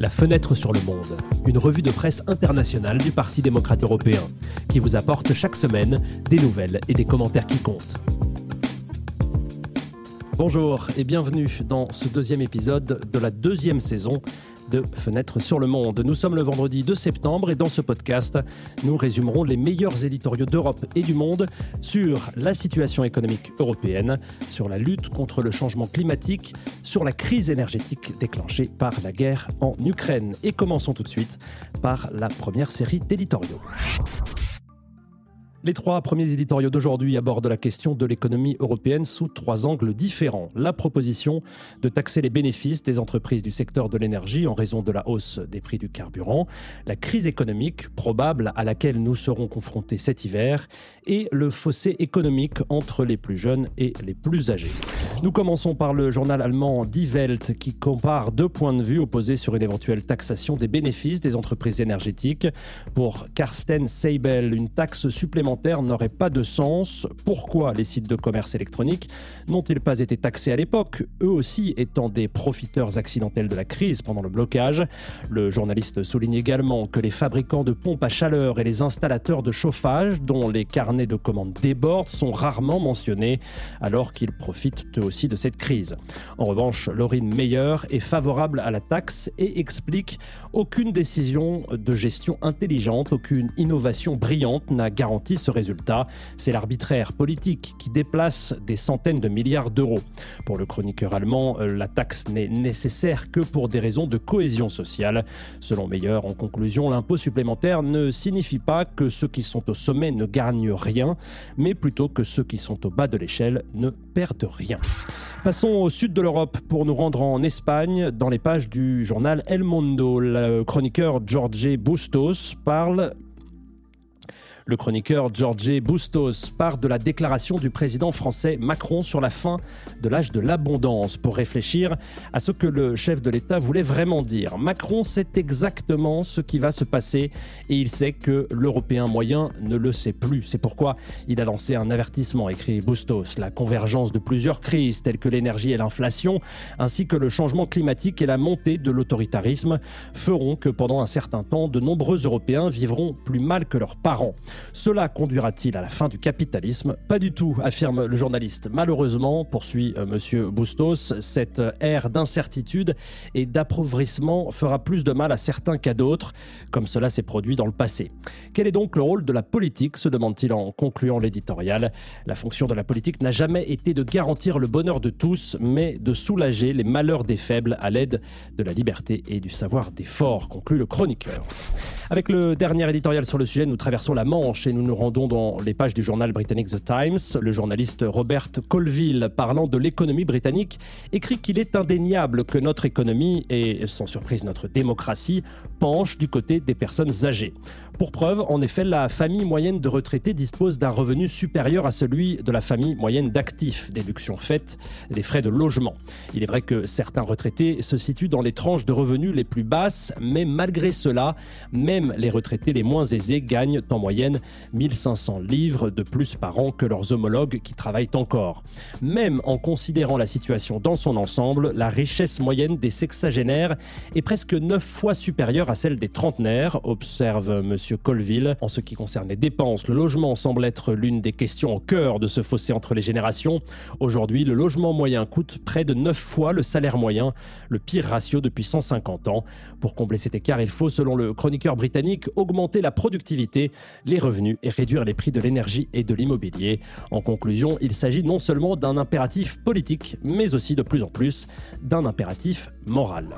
La fenêtre sur le monde, une revue de presse internationale du Parti démocrate européen, qui vous apporte chaque semaine des nouvelles et des commentaires qui comptent. Bonjour et bienvenue dans ce deuxième épisode de la deuxième saison de Fenêtre sur le Monde. Nous sommes le vendredi 2 septembre et dans ce podcast, nous résumerons les meilleurs éditoriaux d'Europe et du monde sur la situation économique européenne, sur la lutte contre le changement climatique, sur la crise énergétique déclenchée par la guerre en Ukraine. Et commençons tout de suite par la première série d'éditoriaux. Les trois premiers éditoriaux d'aujourd'hui abordent la question de l'économie européenne sous trois angles différents. La proposition de taxer les bénéfices des entreprises du secteur de l'énergie en raison de la hausse des prix du carburant, la crise économique probable à laquelle nous serons confrontés cet hiver et le fossé économique entre les plus jeunes et les plus âgés. Nous commençons par le journal allemand Die Welt qui compare deux points de vue opposés sur une éventuelle taxation des bénéfices des entreprises énergétiques. Pour Karsten Seibel, une taxe supplémentaire n'aurait pas de sens. Pourquoi les sites de commerce électronique n'ont-ils pas été taxés à l'époque, eux aussi étant des profiteurs accidentels de la crise pendant le blocage? Le journaliste souligne également que les fabricants de pompes à chaleur et les installateurs de chauffage, dont les carnets de commandes débordent, sont rarement mentionnés, alors qu'ils profitent eux aussi de cette crise. En revanche, Laurine Meyer est favorable à la taxe et explique aucune décision de gestion intelligente, aucune innovation brillante n'a garanti ce résultat. C'est l'arbitraire politique qui déplace des centaines de milliards d'euros. Pour le chroniqueur allemand, euh, la taxe n'est nécessaire que pour des raisons de cohésion sociale. Selon Meyer, en conclusion, l'impôt supplémentaire ne signifie pas que ceux qui sont au sommet ne gagnent rien, mais plutôt que ceux qui sont au bas de l'échelle ne perdent rien. Passons au sud de l'Europe pour nous rendre en Espagne. Dans les pages du journal El Mundo, le chroniqueur Jorge Bustos parle le chroniqueur Georges Bustos part de la déclaration du président français Macron sur la fin de l'âge de l'abondance pour réfléchir à ce que le chef de l'État voulait vraiment dire. Macron sait exactement ce qui va se passer et il sait que l'Européen moyen ne le sait plus. C'est pourquoi il a lancé un avertissement, écrit Bustos. La convergence de plusieurs crises telles que l'énergie et l'inflation, ainsi que le changement climatique et la montée de l'autoritarisme, feront que pendant un certain temps, de nombreux Européens vivront plus mal que leurs parents. Cela conduira-t-il à la fin du capitalisme? Pas du tout, affirme le journaliste. Malheureusement, poursuit M. Euh, monsieur Bustos, cette ère d'incertitude et d'appauvrissement fera plus de mal à certains qu'à d'autres, comme cela s'est produit dans le passé. Quel est donc le rôle de la politique? se demande-t-il en concluant l'éditorial. La fonction de la politique n'a jamais été de garantir le bonheur de tous, mais de soulager les malheurs des faibles à l'aide de la liberté et du savoir des forts, conclut le chroniqueur. Avec le dernier éditorial sur le sujet, nous traversons la Manche et nous nous rendons dans les pages du journal britannique The Times. Le journaliste Robert Colville, parlant de l'économie britannique, écrit qu'il est indéniable que notre économie, et sans surprise notre démocratie, penche du côté des personnes âgées. Pour preuve, en effet, la famille moyenne de retraités dispose d'un revenu supérieur à celui de la famille moyenne d'actifs, déduction faite des frais de logement. Il est vrai que certains retraités se situent dans les tranches de revenus les plus basses, mais malgré cela, même même les retraités les moins aisés gagnent en moyenne 1500 livres de plus par an que leurs homologues qui travaillent encore. Même en considérant la situation dans son ensemble, la richesse moyenne des sexagénaires est presque 9 fois supérieure à celle des trentenaires, observe M. Colville. En ce qui concerne les dépenses, le logement semble être l'une des questions au cœur de ce fossé entre les générations. Aujourd'hui, le logement moyen coûte près de 9 fois le salaire moyen, le pire ratio depuis 150 ans. Pour combler cet écart, il faut, selon le chroniqueur britannique, augmenter la productivité, les revenus et réduire les prix de l'énergie et de l'immobilier. En conclusion, il s'agit non seulement d'un impératif politique, mais aussi de plus en plus d'un impératif moral.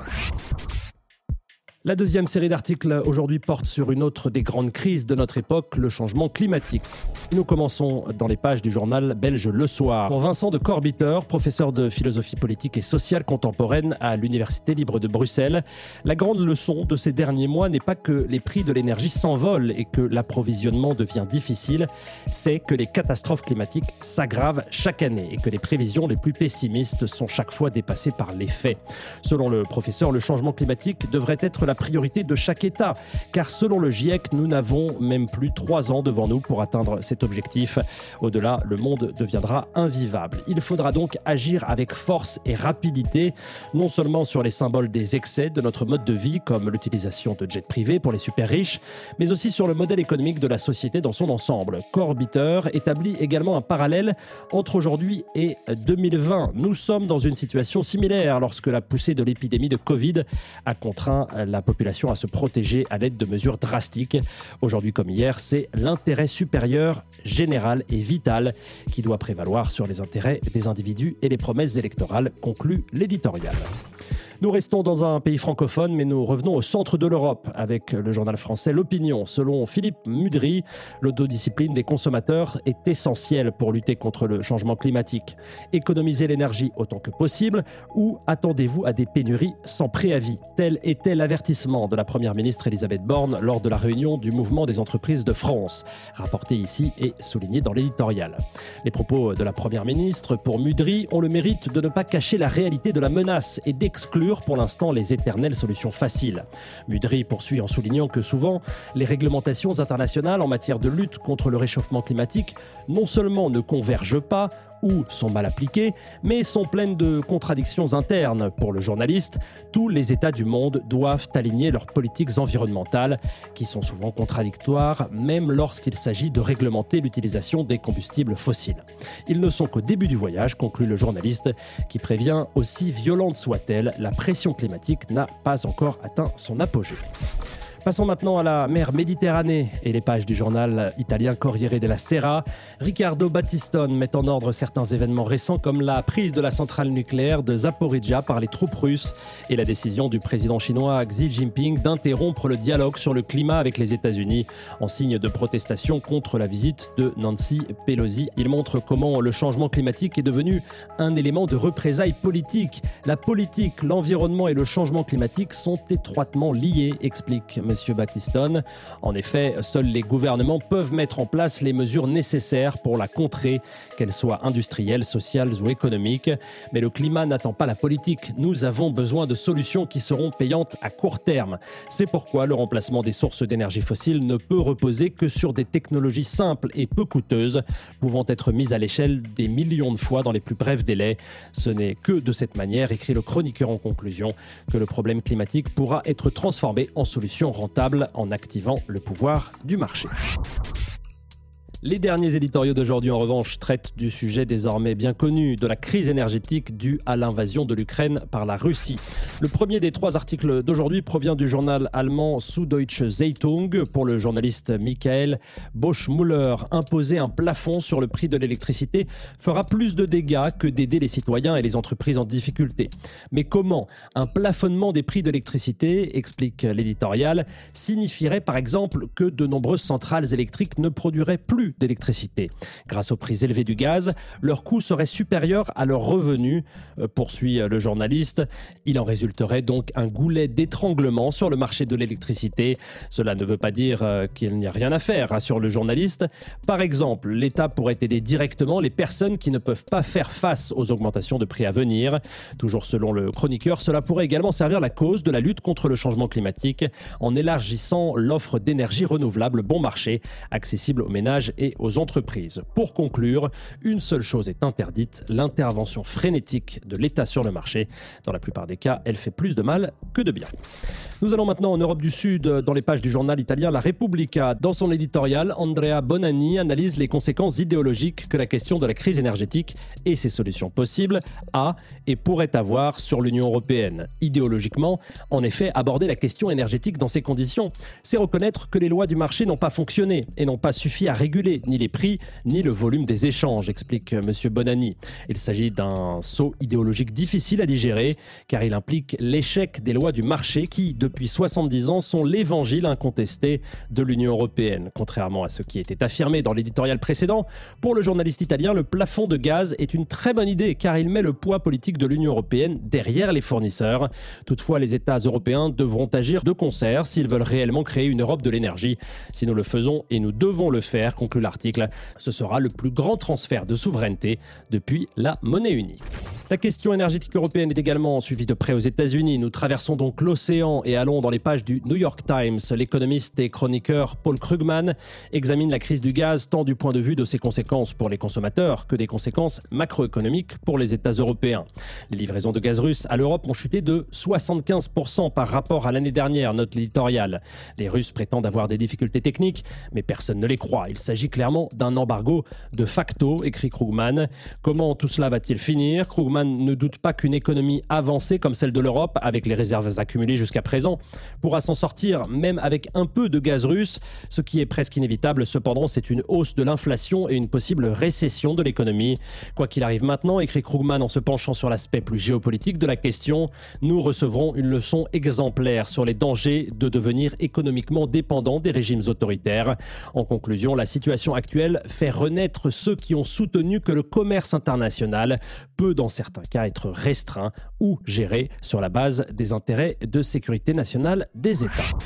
La deuxième série d'articles aujourd'hui porte sur une autre des grandes crises de notre époque, le changement climatique. Nous commençons dans les pages du journal belge Le Soir. Pour Vincent de Corbiter, professeur de philosophie politique et sociale contemporaine à l'Université libre de Bruxelles, la grande leçon de ces derniers mois n'est pas que les prix de l'énergie s'envolent et que l'approvisionnement devient difficile, c'est que les catastrophes climatiques s'aggravent chaque année et que les prévisions les plus pessimistes sont chaque fois dépassées par les faits. Selon le professeur, le changement climatique devrait être la priorité de chaque État. Car selon le GIEC, nous n'avons même plus trois ans devant nous pour atteindre cet objectif. Au-delà, le monde deviendra invivable. Il faudra donc agir avec force et rapidité, non seulement sur les symboles des excès de notre mode de vie, comme l'utilisation de jets privés pour les super riches, mais aussi sur le modèle économique de la société dans son ensemble. Corbiter établit également un parallèle entre aujourd'hui et 2020. Nous sommes dans une situation similaire lorsque la poussée de l'épidémie de Covid a contraint la population à se protéger à l'aide de mesures drastiques. Aujourd'hui comme hier, c'est l'intérêt supérieur général et vital qui doit prévaloir sur les intérêts des individus et les promesses électorales, conclut l'éditorial. Nous restons dans un pays francophone, mais nous revenons au centre de l'Europe avec le journal français L'Opinion. Selon Philippe Mudry, l'autodiscipline des consommateurs est essentielle pour lutter contre le changement climatique. Économiser l'énergie autant que possible ou attendez-vous à des pénuries sans préavis? Tel était l'avertissement de la Première ministre Elisabeth Borne lors de la réunion du mouvement des entreprises de France, rapporté ici et souligné dans l'éditorial. Les propos de la Première ministre pour Mudry ont le mérite de ne pas cacher la réalité de la menace et d'exclure pour l'instant les éternelles solutions faciles. Mudry poursuit en soulignant que souvent, les réglementations internationales en matière de lutte contre le réchauffement climatique non seulement ne convergent pas, ou sont mal appliquées, mais sont pleines de contradictions internes. Pour le journaliste, tous les États du monde doivent aligner leurs politiques environnementales, qui sont souvent contradictoires, même lorsqu'il s'agit de réglementer l'utilisation des combustibles fossiles. Ils ne sont qu'au début du voyage, conclut le journaliste, qui prévient, aussi violente soit-elle, la pression climatique n'a pas encore atteint son apogée. Passons maintenant à la mer Méditerranée et les pages du journal italien Corriere della Sera. Riccardo Battistone met en ordre certains événements récents comme la prise de la centrale nucléaire de Zaporizhia par les troupes russes et la décision du président chinois Xi Jinping d'interrompre le dialogue sur le climat avec les États-Unis en signe de protestation contre la visite de Nancy Pelosi. Il montre comment le changement climatique est devenu un élément de représailles politique. La politique, l'environnement et le changement climatique sont étroitement liés, explique M. Battistone. En effet, seuls les gouvernements peuvent mettre en place les mesures nécessaires pour la contrer, qu'elles soient industrielles, sociales ou économiques. Mais le climat n'attend pas la politique. Nous avons besoin de solutions qui seront payantes à court terme. C'est pourquoi le remplacement des sources d'énergie fossile ne peut reposer que sur des technologies simples et peu coûteuses, pouvant être mises à l'échelle des millions de fois dans les plus brefs délais. Ce n'est que de cette manière, écrit le chroniqueur en conclusion, que le problème climatique pourra être transformé en solution en activant le pouvoir du marché. Les derniers éditoriaux d'aujourd'hui, en revanche, traitent du sujet désormais bien connu, de la crise énergétique due à l'invasion de l'Ukraine par la Russie. Le premier des trois articles d'aujourd'hui provient du journal allemand Süddeutsche Zeitung pour le journaliste Michael Boschmuller. Imposer un plafond sur le prix de l'électricité fera plus de dégâts que d'aider les citoyens et les entreprises en difficulté. Mais comment Un plafonnement des prix de l'électricité, explique l'éditorial, signifierait par exemple que de nombreuses centrales électriques ne produiraient plus d'électricité. Grâce au prix élevé du gaz, leur coût serait supérieur à leurs revenus, euh, poursuit le journaliste. Il en résulterait donc un goulet d'étranglement sur le marché de l'électricité. Cela ne veut pas dire euh, qu'il n'y a rien à faire, rassure le journaliste. Par exemple, l'État pourrait aider directement les personnes qui ne peuvent pas faire face aux augmentations de prix à venir. Toujours selon le chroniqueur, cela pourrait également servir la cause de la lutte contre le changement climatique en élargissant l'offre d'énergie renouvelable bon marché, accessible aux ménages et aux entreprises. Pour conclure, une seule chose est interdite, l'intervention frénétique de l'État sur le marché. Dans la plupart des cas, elle fait plus de mal que de bien. Nous allons maintenant en Europe du Sud, dans les pages du journal italien La Repubblica. Dans son éditorial, Andrea Bonanni analyse les conséquences idéologiques que la question de la crise énergétique et ses solutions possibles a et pourrait avoir sur l'Union européenne. Idéologiquement, en effet, aborder la question énergétique dans ces conditions, c'est reconnaître que les lois du marché n'ont pas fonctionné et n'ont pas suffi à réguler ni les prix, ni le volume des échanges, explique M. Bonani. Il s'agit d'un saut idéologique difficile à digérer, car il implique l'échec des lois du marché qui, depuis 70 ans, sont l'évangile incontesté de l'Union européenne. Contrairement à ce qui était affirmé dans l'éditorial précédent, pour le journaliste italien, le plafond de gaz est une très bonne idée, car il met le poids politique de l'Union européenne derrière les fournisseurs. Toutefois, les États européens devront agir de concert s'ils veulent réellement créer une Europe de l'énergie. Si nous le faisons, et nous devons le faire, l'article, ce sera le plus grand transfert de souveraineté depuis la monnaie unique. La question énergétique européenne est également suivie de près aux États-Unis. Nous traversons donc l'océan et allons dans les pages du New York Times. L'économiste et chroniqueur Paul Krugman examine la crise du gaz tant du point de vue de ses conséquences pour les consommateurs que des conséquences macroéconomiques pour les États européens. Les livraisons de gaz russe à l'Europe ont chuté de 75% par rapport à l'année dernière, note l'éditorial. Les Russes prétendent avoir des difficultés techniques, mais personne ne les croit. Il s'agit clairement d'un embargo de facto, écrit Krugman. Comment tout cela va-t-il finir? Krugman ne doute pas qu'une économie avancée comme celle de l'Europe, avec les réserves accumulées jusqu'à présent, pourra s'en sortir même avec un peu de gaz russe. Ce qui est presque inévitable, cependant, c'est une hausse de l'inflation et une possible récession de l'économie. Quoi qu'il arrive maintenant, écrit Krugman en se penchant sur l'aspect plus géopolitique de la question, nous recevrons une leçon exemplaire sur les dangers de devenir économiquement dépendant des régimes autoritaires. En conclusion, la situation actuelle fait renaître ceux qui ont soutenu que le commerce international peut dans certains cas être restreint ou géré sur la base des intérêts de sécurité nationale des États.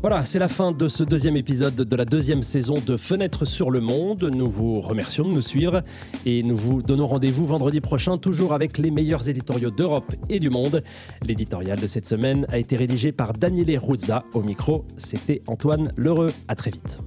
Voilà, c'est la fin de ce deuxième épisode de la deuxième saison de Fenêtre sur le Monde. Nous vous remercions de nous suivre et nous vous donnons rendez-vous vendredi prochain, toujours avec les meilleurs éditoriaux d'Europe et du monde. L'éditorial de cette semaine a été rédigé par Daniele Ruzza. Au micro, c'était Antoine Lheureux. À très vite.